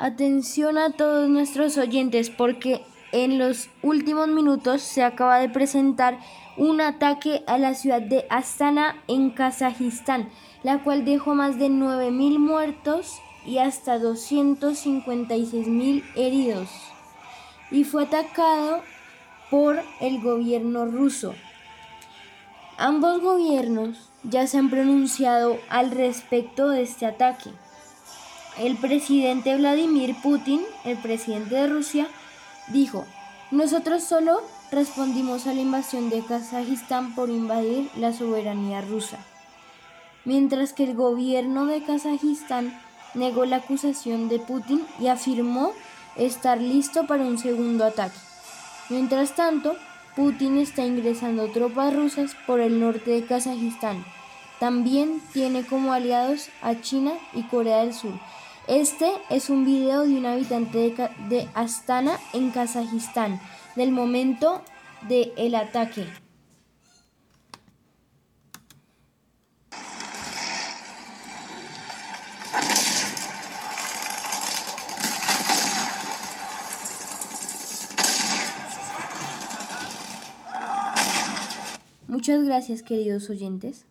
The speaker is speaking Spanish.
Atención a todos nuestros oyentes porque en los últimos minutos se acaba de presentar un ataque a la ciudad de Astana en Kazajistán, la cual dejó más de 9.000 muertos y hasta 256.000 heridos. Y fue atacado por el gobierno ruso. Ambos gobiernos ya se han pronunciado al respecto de este ataque. El presidente Vladimir Putin, el presidente de Rusia, dijo, nosotros solo respondimos a la invasión de Kazajistán por invadir la soberanía rusa, mientras que el gobierno de Kazajistán negó la acusación de Putin y afirmó estar listo para un segundo ataque. Mientras tanto, Putin está ingresando tropas rusas por el norte de Kazajistán. También tiene como aliados a China y Corea del Sur, este es un video de un habitante de, Astana en Kazajistán, del momento del el ataque. Muchas gracias queridos oyentes.